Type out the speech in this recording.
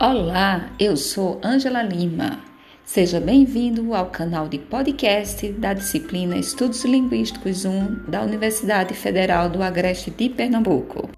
Olá, eu sou Angela Lima. Seja bem-vindo ao canal de podcast da disciplina Estudos Linguísticos 1 da Universidade Federal do Agreste de Pernambuco.